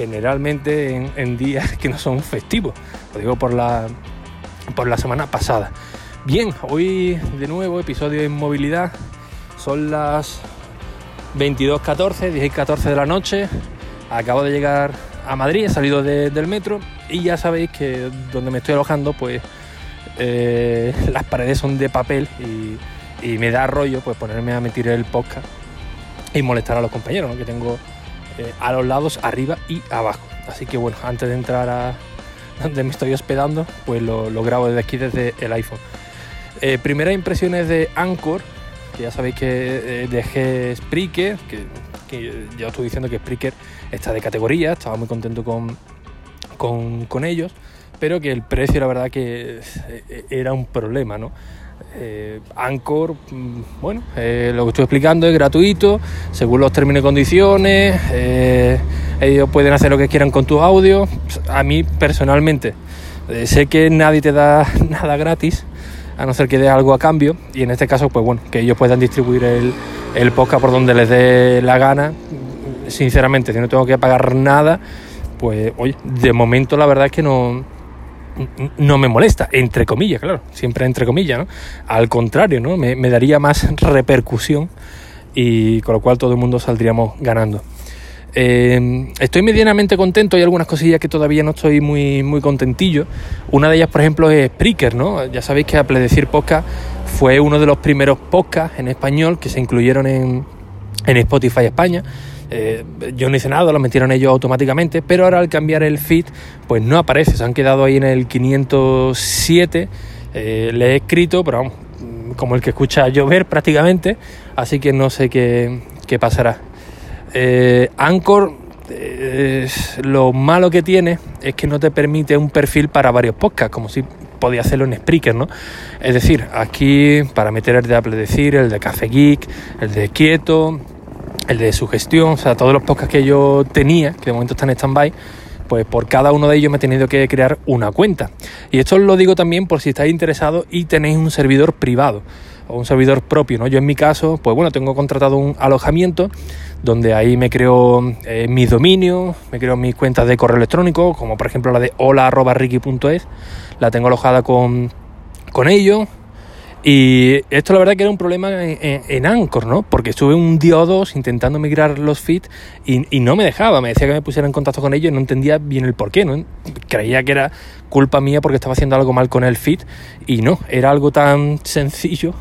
generalmente en, días que no son festivos. Lo digo por la, por la semana pasada. Bien, hoy de nuevo episodio en movilidad. Son las 22.14, 10.14 de la noche. Acabo de llegar a Madrid, he salido del metro y ya sabéis que donde me estoy alojando, pues eh, las paredes son de papel y, me da rollo pues ponerme a meter el podcast y molestar a los compañeros, que tengo eh, a los lados, arriba y abajo. Así que bueno, antes de entrar a donde me estoy hospedando, pues lo, grabo desde aquí, desde el iPhone. Eh, primeras impresiones de Anchor, que ya sabéis que eh, dejé Spreaker, que, ya estoy diciendo que Spreaker está de categoría, estaba muy contento con, con, con ellos, pero que el precio la verdad que era un problema, ¿no? Eh, mm, bueno, eh, lo que estoy explicando es gratuito, según los términos y condiciones, eh, ellos pueden hacer lo que quieran con tus audios. A mí personalmente, sé que nadie te da nada gratis, a no ser que dé algo a cambio, y en este caso, pues bueno, que ellos puedan distribuir el podcast por donde les dé la gana. Sinceramente, si no tengo que pagar nada, pues oye, de momento la verdad es que no no me molesta, entre comillas, claro, siempre entre comillas, ¿no? Al contrario, ¿no? Me, daría más repercusión y con lo cual todo el mundo saldríamos ganando. Eh, estoy medianamente contento, hay algunas cosillas que todavía no estoy muy, muy contentillo. Una de ellas, por ejemplo, es Spreaker, ¿no? Ya sabéis que Apple Decir Podcast fue uno de los primeros podcasts en español que se incluyeron en, en Spotify España. Eh, yo no hice nada, lo metieron ellos automáticamente, pero ahora al cambiar el feed, pues no aparece, se han quedado ahí en el 507. Eh, le he escrito, pero vamos, como el que escucha llover prácticamente, así que no sé qué, pasará. Eh, Anchor, lo malo que tiene es que no te permite un perfil para varios podcasts, como si podía hacerlo en Spreaker, ¿no? Es decir, aquí para meter el de Apple Decir, el de Café Geek, el de Quieto, el de sugestión, o sea, todos los podcasts que yo tenía, que de momento están en stand-by, pues por cada uno de ellos me he tenido que crear una cuenta. Y esto lo digo también por si estáis interesados y tenéis un servidor privado o un servidor propio, ¿no? Yo en mi caso, pues bueno, tengo contratado un alojamiento donde ahí me creo eh, mis dominios, me creo mis cuentas de correo electrónico, como por ejemplo la de hola.ricky.es, la tengo alojada con, con ellos, y esto la verdad que era un problema en, Anchor, ¿no? Porque estuve un día o dos intentando migrar los feeds y, no me dejaba. Me decía que me pusiera en contacto con ellos y no entendía bien el por qué, ¿no? Creía que era culpa mía porque estaba haciendo algo mal con el feed y no, era algo tan sencillo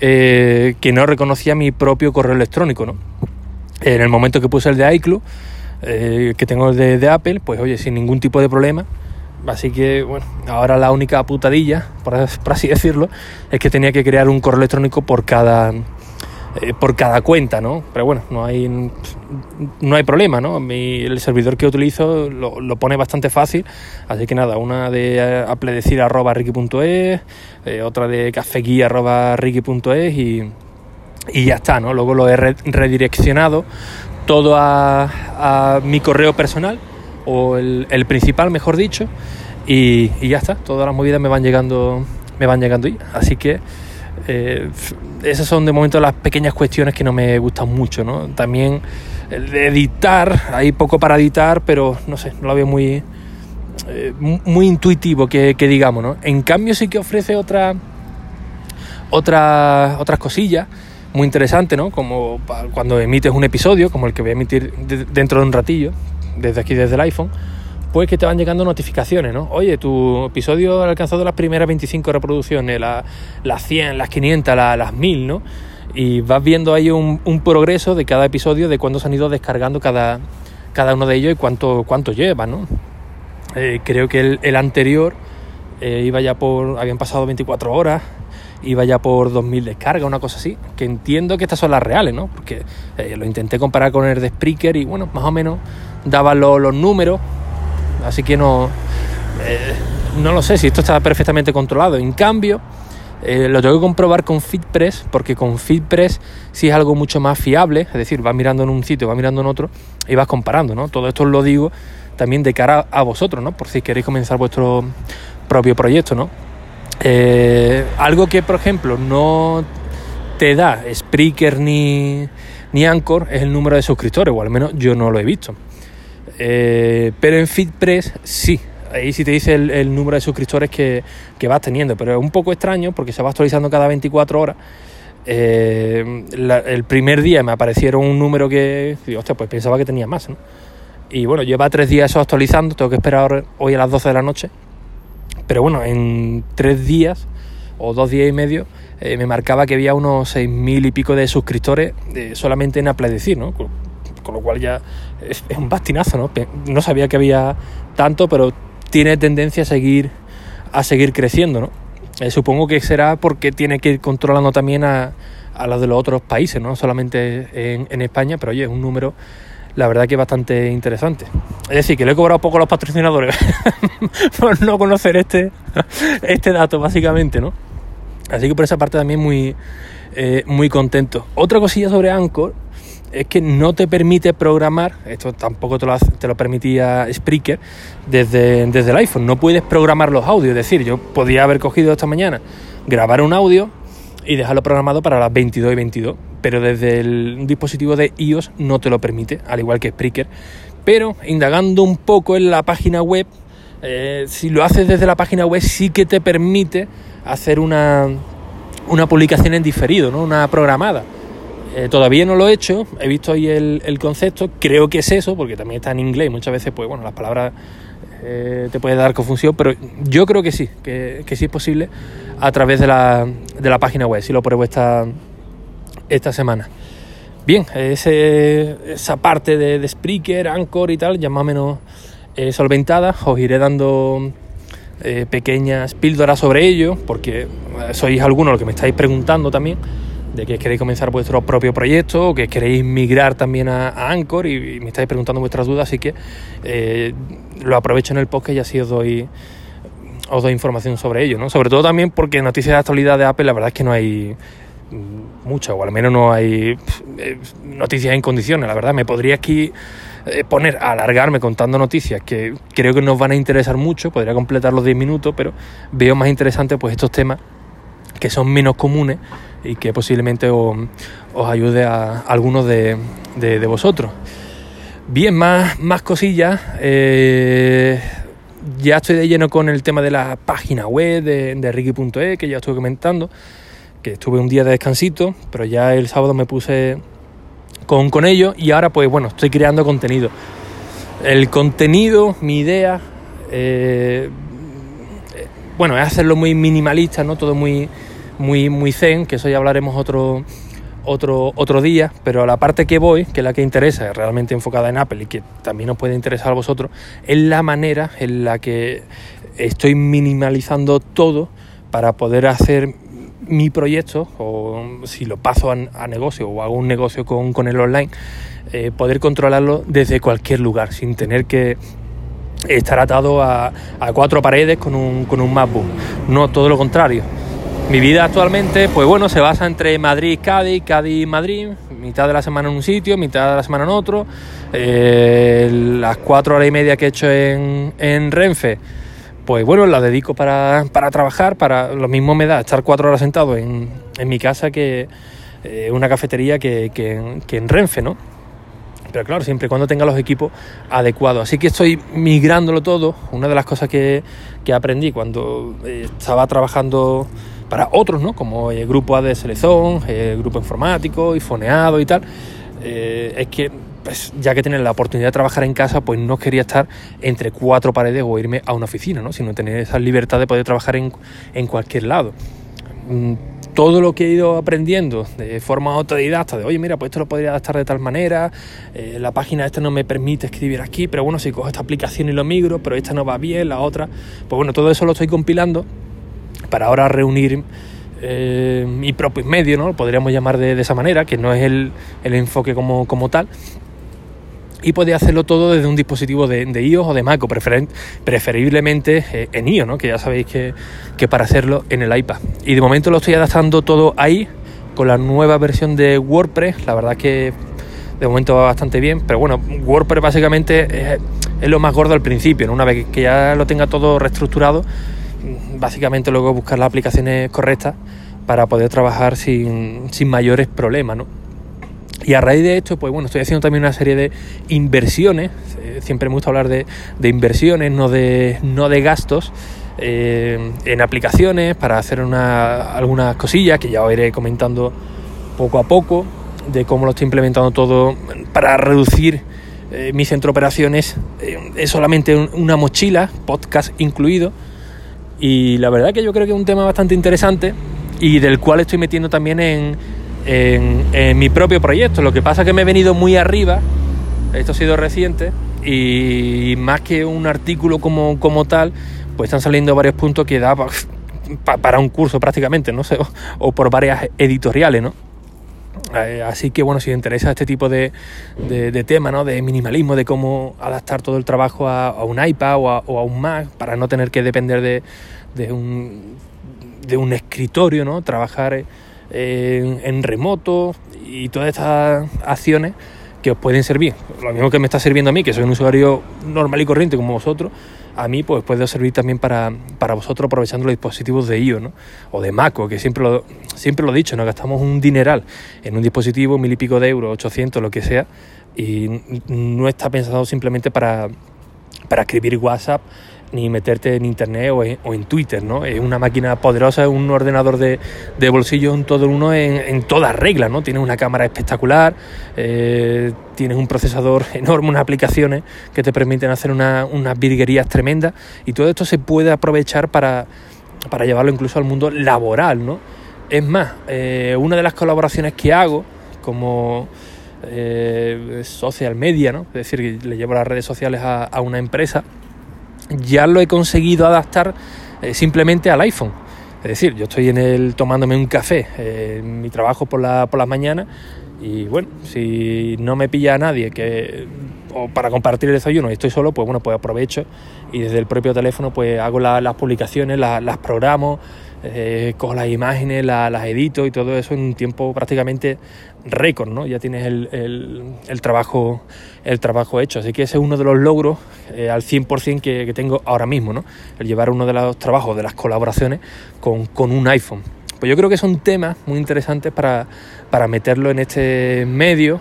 eh, que no reconocía mi propio correo electrónico, ¿no? En el momento que puse el de iCloud, eh, que tengo el de Apple, pues oye, sin ningún tipo de problema, Así que, bueno, ahora la única putadilla, por, así decirlo, es que tenía que crear un correo electrónico por cada, eh, por cada cuenta, ¿no? Pero bueno, no hay, no hay problema, ¿no? el servidor que utilizo lo, pone bastante fácil, así que nada, una de apledecir.ricky.es, eh, otra de cafeguía.ricky.es y, y ya está, ¿no? Luego lo he redireccionado todo a mi correo personal o el, principal, mejor dicho, y, ya está, todas las movidas me van llegando, me van llegando ahí. Así que eh, esas son de momento las pequeñas cuestiones que no me gustan mucho, ¿no? También el de editar, hay poco para editar, pero no sé, no lo veo muy, eh, muy intuitivo que, digamos, ¿no? En cambio sí que ofrece otra, otra, otras cosillas muy interesantes, ¿no? Como cuando emites un episodio, como el que voy a emitir dentro de un ratillo, desde aquí, desde el iPhone, pues que te van llegando notificaciones, ¿no? Oye, tu episodio ha alcanzado las primeras 25 reproducciones, las 100, las 500, las 1000, ¿no? Y vas viendo ahí un, progreso de cada episodio, de cuándo se han ido descargando cada, cada uno de ellos y cuánto, cuánto lleva, ¿no? Eh, creo que el, anterior eh, iba ya por, habían pasado 24 horas, iba ya por 2.000 descargas, una cosa así, que entiendo que estas son las reales, ¿no? Porque eh, lo intenté comparar con el de Spreaker y bueno, más o menos daban los números así que no, eh, no lo sé si esto está perfectamente controlado. En cambio, eh, lo tengo que comprobar con FitPress, porque con FitPress sí es algo mucho más fiable, es decir, vas mirando en un sitio, vas mirando en otro y vas comparando, ¿no? Todo esto lo digo también de cara a vosotros, ¿no? Por si queréis comenzar vuestro propio proyecto, ¿no? Eh, algo que, por ejemplo, no te da Spreaker ni, ni Anchor es el número de suscriptores, o al menos yo no lo he visto. Eh, pero en FitPress sí, ahí sí te dice el, número de suscriptores que, vas teniendo, pero es un poco extraño porque se va actualizando cada 24 horas. Eh, el primer día me aparecieron un número que, hostia, pues pensaba que tenía más, ¿no? Y bueno, lleva tres días eso actualizando, tengo que esperar hoy a las 12 de la noche. Pero bueno, en tres días o dos días y medio eh, me marcaba que había unos seis mil y pico de suscriptores solamente en Apple Decir, ¿no? Con, lo cual ya es, un bastinazo, ¿no? No sabía que había tanto, pero tiene tendencia a seguir, a seguir creciendo, ¿no? Eh, supongo que será porque tiene que ir controlando también a, a los de los otros países, no solamente en, España, pero oye, es un número la verdad que bastante interesante. Es decir, que le he cobrado poco a los patrocinadores por no conocer este, este dato, básicamente, ¿no? Así que por esa parte también muy, eh, muy contento. Otra cosilla sobre Anchor es que no te permite programar, esto tampoco te lo, te lo permitía Spreaker desde, desde el iPhone, no puedes programar los audios, es decir, yo podía haber cogido esta mañana, grabar un audio y dejarlo programado para las 22 y 22, pero desde el dispositivo de iOS no te lo permite, al igual que Spreaker. Pero indagando un poco en la página web, eh, si lo haces desde la página web sí que te permite hacer una, una publicación en diferido, ¿no? una programada. Eh, todavía no lo he hecho, he visto ahí el, concepto, creo que es eso, porque también está en inglés y muchas veces, pues bueno, las palabras eh, te puede dar confusión, pero yo creo que sí, que, sí es posible a través de la, de la página web, si lo pruebo esta, esta semana. Bien, esa parte de, de Spreaker, Anchor y tal, ya más o menos eh, solventada. Os iré dando pequeñas píldoras sobre ello, porque sois algunos los que me estáis preguntando también de que queréis comenzar vuestro propio proyecto o que queréis migrar también a, Anchor y, me estáis preguntando vuestras dudas, así que lo aprovecho en el podcast y así os doy os doy información sobre ello, ¿no? Sobre todo también porque noticias de actualidad de Apple la verdad es que no hay mucha, o al menos no hay noticias en condiciones, la verdad. Me podría aquí eh, poner a alargarme contando noticias que creo que nos van a interesar mucho, podría completar los 10 minutos, pero veo más interesante pues estos temas que son menos comunes y que posiblemente os, ayude a, algunos de, vosotros. Bien, más, más cosillas. Eh, ya estoy de lleno con el tema de la página web de, de Ricky.e, que ya estuve comentando, que estuve un día de descansito, pero ya el sábado me puse con, con ello y ahora pues bueno, estoy creando contenido. El contenido, mi idea, eh, bueno, es hacerlo muy minimalista, ¿no? Todo muy, muy, muy zen, que eso ya hablaremos otro, otro, otro día, pero la parte que voy, que es la que interesa, realmente enfocada en Apple y que también os puede interesar a vosotros, es la manera en la que estoy minimalizando todo para poder hacer mi proyecto, o si lo paso a, negocio o hago un negocio con, con el online, eh, poder controlarlo desde cualquier lugar, sin tener que estar atado a, cuatro paredes con un, con un MacBook. No, todo lo contrario. Mi vida actualmente, pues bueno, se basa entre Madrid, Cádiz, Cádiz, Madrid, mitad de la semana en un sitio, mitad de la semana en otro, eh, las cuatro horas y media que he hecho en, en Renfe pues bueno, la dedico para, trabajar, para lo mismo me da estar cuatro horas sentado en, mi casa que eh, una cafetería que, en Renfe, ¿no? Pero claro, siempre y cuando tenga los equipos adecuados. Así que estoy migrándolo todo. Una de las cosas que, aprendí cuando eh, estaba trabajando para otros, ¿no? Como el grupo A de Selezón, el grupo informático y foneado y tal, eh, es que pues, ya que tener la oportunidad de trabajar en casa, pues no quería estar entre cuatro paredes o irme a una oficina, ¿no? sino tener esa libertad de poder trabajar en, cualquier lado. Mm, todo lo que he ido aprendiendo de forma autodidacta, de oye, mira, pues esto lo podría adaptar de tal manera, eh, la página esta no me permite escribir aquí, pero bueno, si cojo esta aplicación y lo migro, pero esta no va bien, la otra, pues bueno, todo eso lo estoy compilando para ahora reunir eh, mi propio medio, ¿no? Podríamos llamar de, esa manera, que no es el, enfoque como, como tal, y podía hacerlo todo desde un dispositivo de, iOS o de Mac, o preferiblemente eh, en iOS, ¿no? que ya sabéis que, que, para hacerlo en el iPad. Y de momento lo estoy adaptando todo ahí con la nueva versión de WordPress. La verdad que de momento va bastante bien, pero bueno, WordPress básicamente es, lo más gordo al principio, una vez que ya lo tenga todo reestructurado, básicamente luego buscar las aplicaciones correctas para poder trabajar sin, sin mayores problemas, ¿no? Y a raíz de esto, pues bueno, estoy haciendo también una serie de inversiones. Eh, siempre me gusta hablar de, inversiones, no de, no de gastos. Eh, en aplicaciones para hacer una, algunas cosillas que ya os iré comentando poco a poco de cómo lo estoy implementando todo para reducir eh, mi centro de operaciones. es solamente una mochila, podcast incluido. Y la verdad que yo creo que es un tema bastante interesante y del cual estoy metiendo también en, en, mi propio proyecto. Lo que pasa es que me he venido muy arriba, esto ha sido reciente, y más que un artículo como, como tal, pues están saliendo varios puntos que da para un curso prácticamente, no sé, o, por varias editoriales, ¿no? Eh, así que bueno, si os interesa este tipo de, de, tema, ¿no? de minimalismo, de cómo adaptar todo el trabajo a, un iPad o a, un Mac para no tener que depender de, de, un, un escritorio, ¿no? trabajar en, remoto y todas estas acciones que os pueden servir. Lo mismo que me está sirviendo a mí, que soy un usuario normal y corriente como vosotros, a mí pues puede servir también para, para vosotros aprovechando los dispositivos de ¿no? o de Mac, que siempre lo, siempre lo he dicho, nos gastamos un dineral en un dispositivo, mil y pico de euros, 800, lo que sea, y no está pensado simplemente para, para escribir WhatsApp ni meterte en internet o en, Twitter, ¿no? Es una máquina poderosa, es un ordenador de, de bolsillo en todo uno en, en todas reglas, ¿no? Tienes una cámara espectacular, eh, tienes un procesador enorme, unas aplicaciones que te permiten hacer unas virguerías tremendas y todo esto se puede aprovechar para, para llevarlo incluso al mundo laboral, ¿no? Es más, eh, una de las colaboraciones que hago como eh, social media, ¿no? Es decir, le llevo las redes sociales a, a una empresa, ya lo he conseguido adaptar eh, simplemente al iPhone. Es decir, yo estoy en el tomándome un café eh, en mi trabajo por, la, por las mañanas y bueno, si no me pilla a nadie que o para compartir el desayuno y estoy solo, pues bueno, pues aprovecho y desde el propio teléfono pues hago las publicaciones, las programo, eh, cojo las imágenes, las edito y todo eso en un tiempo prácticamente récord, ¿no? Ya tienes el, el, trabajo, el trabajo hecho. Así que ese es uno de los logros eh, al 100% que, que tengo ahora mismo, ¿no? El llevar uno de los trabajos, de las colaboraciones con, con un iPhone. Pues yo creo que son temas muy interesantes para, para meterlo en este medio,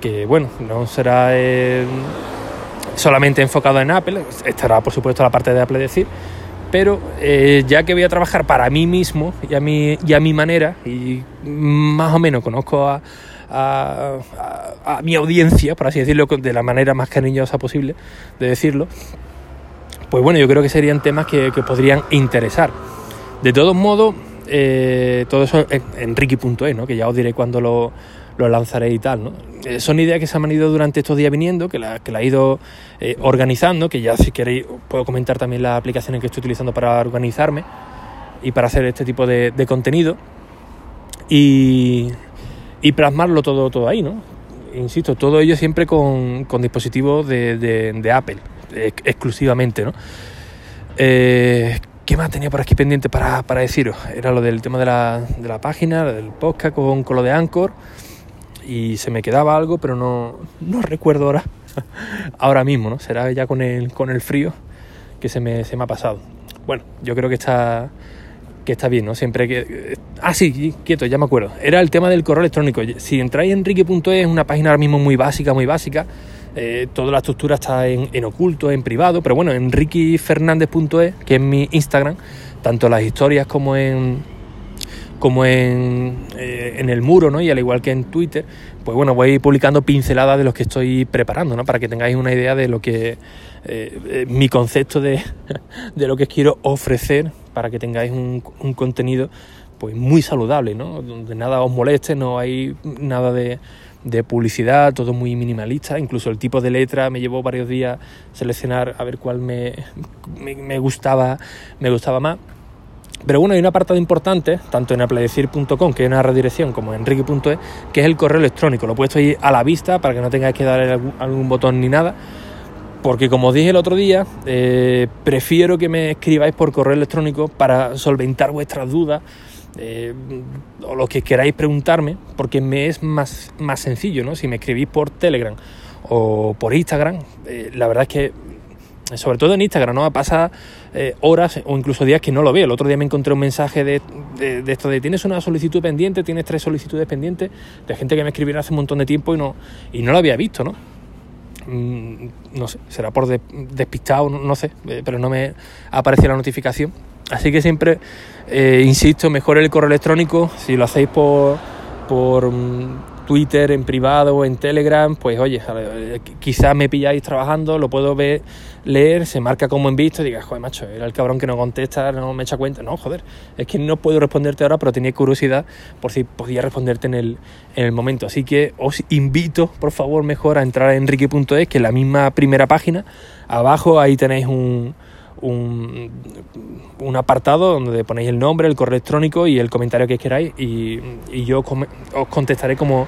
que bueno, no será eh, solamente enfocado en Apple, estará por supuesto la parte de Apple decir, pero eh, ya que voy a trabajar para mí mismo y a mi, y a mi manera, y más o menos conozco a, a, mi audiencia, por así decirlo, de la manera más cariñosa posible de decirlo, pues bueno, yo creo que serían temas que, que podrían interesar. De todos modos, eh, todo eso en, Ricky.es, ¿no? que ya os diré cuando lo, lo lanzaré y tal. ¿no? Eh, son ideas que se han ido durante estos días viniendo, que la, que la he ido eh, organizando, que ya si queréis puedo comentar también las aplicaciones que estoy utilizando para organizarme y para hacer este tipo de, contenido y, y, plasmarlo todo, todo ahí, ¿no? Insisto, todo ello siempre con, con dispositivos de, de, Apple, exclusivamente, ¿no? Eh, ¿Qué más tenía por aquí pendiente para, para deciros? Era lo del tema de la, de la página, del podcast con, con lo de Anchor y se me quedaba algo, pero no, no recuerdo ahora, ahora mismo, ¿no? Será ya con el, con el frío que se me, se me ha pasado. Bueno, yo creo que está, que está bien, ¿no? Siempre que... Ah, sí, quieto, ya me acuerdo. Era el tema del correo electrónico. Si entráis en enrique.es, es una página ahora mismo muy básica, muy básica. Eh, toda la estructura está en, en, oculto, en privado, pero bueno, en riquifernandez.es, que es mi Instagram, tanto las historias como en como en, eh, en, el muro, ¿no? Y al igual que en Twitter, pues bueno, voy publicando pinceladas de los que estoy preparando, ¿no? Para que tengáis una idea de lo que, eh, eh, mi concepto de, de, lo que quiero ofrecer, para que tengáis un, un, contenido, pues muy saludable, ¿no? Donde nada os moleste, no hay nada de, de publicidad, todo muy minimalista, incluso el tipo de letra me llevó varios días seleccionar a ver cuál me, me, me gustaba, me gustaba más Pero bueno, hay un apartado importante, tanto en apledecir.com, que es una redirección, como en enrique.es, que es el correo electrónico. Lo he puesto ahí a la vista para que no tengáis que darle algún, algún botón ni nada. Porque como os dije el otro día, eh, prefiero que me escribáis por correo electrónico para solventar vuestras dudas eh, o lo que queráis preguntarme, porque me es más, más sencillo, ¿no? Si me escribís por Telegram o por Instagram, eh, la verdad es que sobre todo en Instagram, ¿no? Pasa eh, horas o incluso días que no lo veo. El otro día me encontré un mensaje de, de, esto de tienes una solicitud pendiente, tienes tres solicitudes pendientes, de gente que me escribiera hace un montón de tiempo y no, y no lo había visto, ¿no? Mm, no sé, será por despistado, no, sé, eh, pero no me aparece la notificación. Así que siempre, eh, insisto, mejor el correo electrónico, si lo hacéis por, por mm, Twitter, en privado o en Telegram, pues oye, quizás me pilláis trabajando, lo puedo ver, leer, se marca como en visto digas, joder, macho, era el cabrón que no contesta, no me echa cuenta. No, joder, es que no puedo responderte ahora, pero tenía curiosidad por si podía responderte en el, en el momento. Así que os invito, por favor, mejor a entrar a enrique.es, que es la misma primera página. Abajo ahí tenéis un un, apartado donde ponéis el nombre, el correo electrónico y el comentario que queráis y, yo os contestaré como,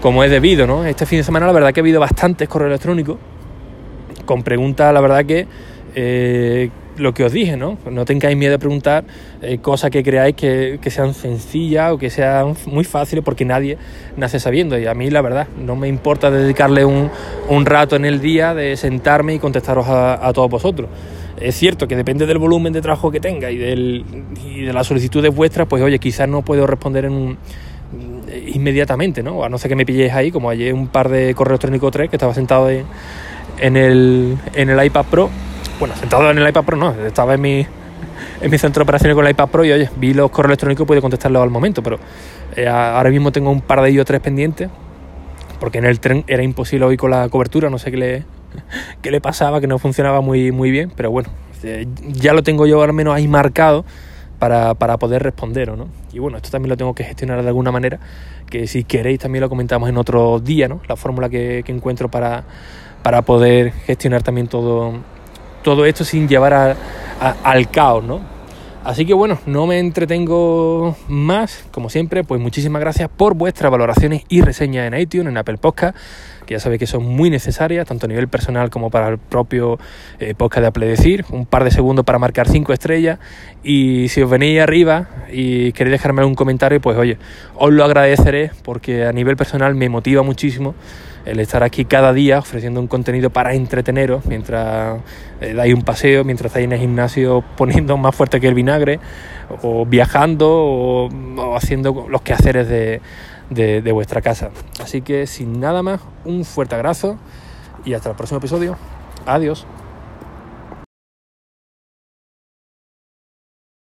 como es debido. ¿no? Este fin de semana la verdad que ha habido bastantes correos electrónicos con preguntas, la verdad que eh, lo que os dije, ¿no? No tengáis miedo de preguntar eh, cosas que creáis que, sean sencillas o que sean muy fáciles porque nadie nace sabiendo. Y a mí, la verdad, no me importa dedicarle un, un rato en el día de sentarme y contestaros a todos vosotros. Es cierto que depende del volumen de trabajo que tenga y, del, y de las solicitudes vuestras, pues oye, quizás no puedo responder en un, inmediatamente, ¿no? A no ser que me pilléis ahí, como ayer un par de correos electrónicos 3 que estaba sentado en, el, en el iPad Pro. Bueno, sentado en el iPad Pro no, estaba en mi, en mi centro de operaciones con el iPad Pro y oye, vi los correos electrónicos y pude contestarlos al momento, pero eh, ahora mismo tengo un par de ellos tres pendientes, porque en el tren era imposible hoy con la cobertura, no sé qué le, qué le pasaba, que no funcionaba muy, muy bien, pero bueno, eh, ya lo tengo yo al menos ahí marcado para, para poder responder, ¿no? Y bueno, esto también lo tengo que gestionar de alguna manera, que si queréis también lo comentamos en otro día, ¿no? La fórmula que, que encuentro para, para poder gestionar también todo, todo esto sin llevar al caos, ¿no? Así que bueno, no me entretengo más, como siempre, pues muchísimas gracias por vuestras valoraciones y reseñas en iTunes, en Apple Podcast que ya sabéis que son muy necesarias, tanto a nivel personal como para el propio eh, podcast de Apple Decir. Un par de segundos para marcar cinco estrellas. Y si os venís arriba y queréis dejarme algún comentario, pues oye, os lo agradeceré porque a nivel personal me motiva muchísimo el estar aquí cada día ofreciendo un contenido para entreteneros mientras eh, dais un paseo, mientras estáis en el gimnasio poniendo más fuerte que el vinagre, o viajando, o haciendo los quehaceres de, vuestra casa. Así que sin nada más, un fuerte abrazo y hasta el próximo episodio. Adiós.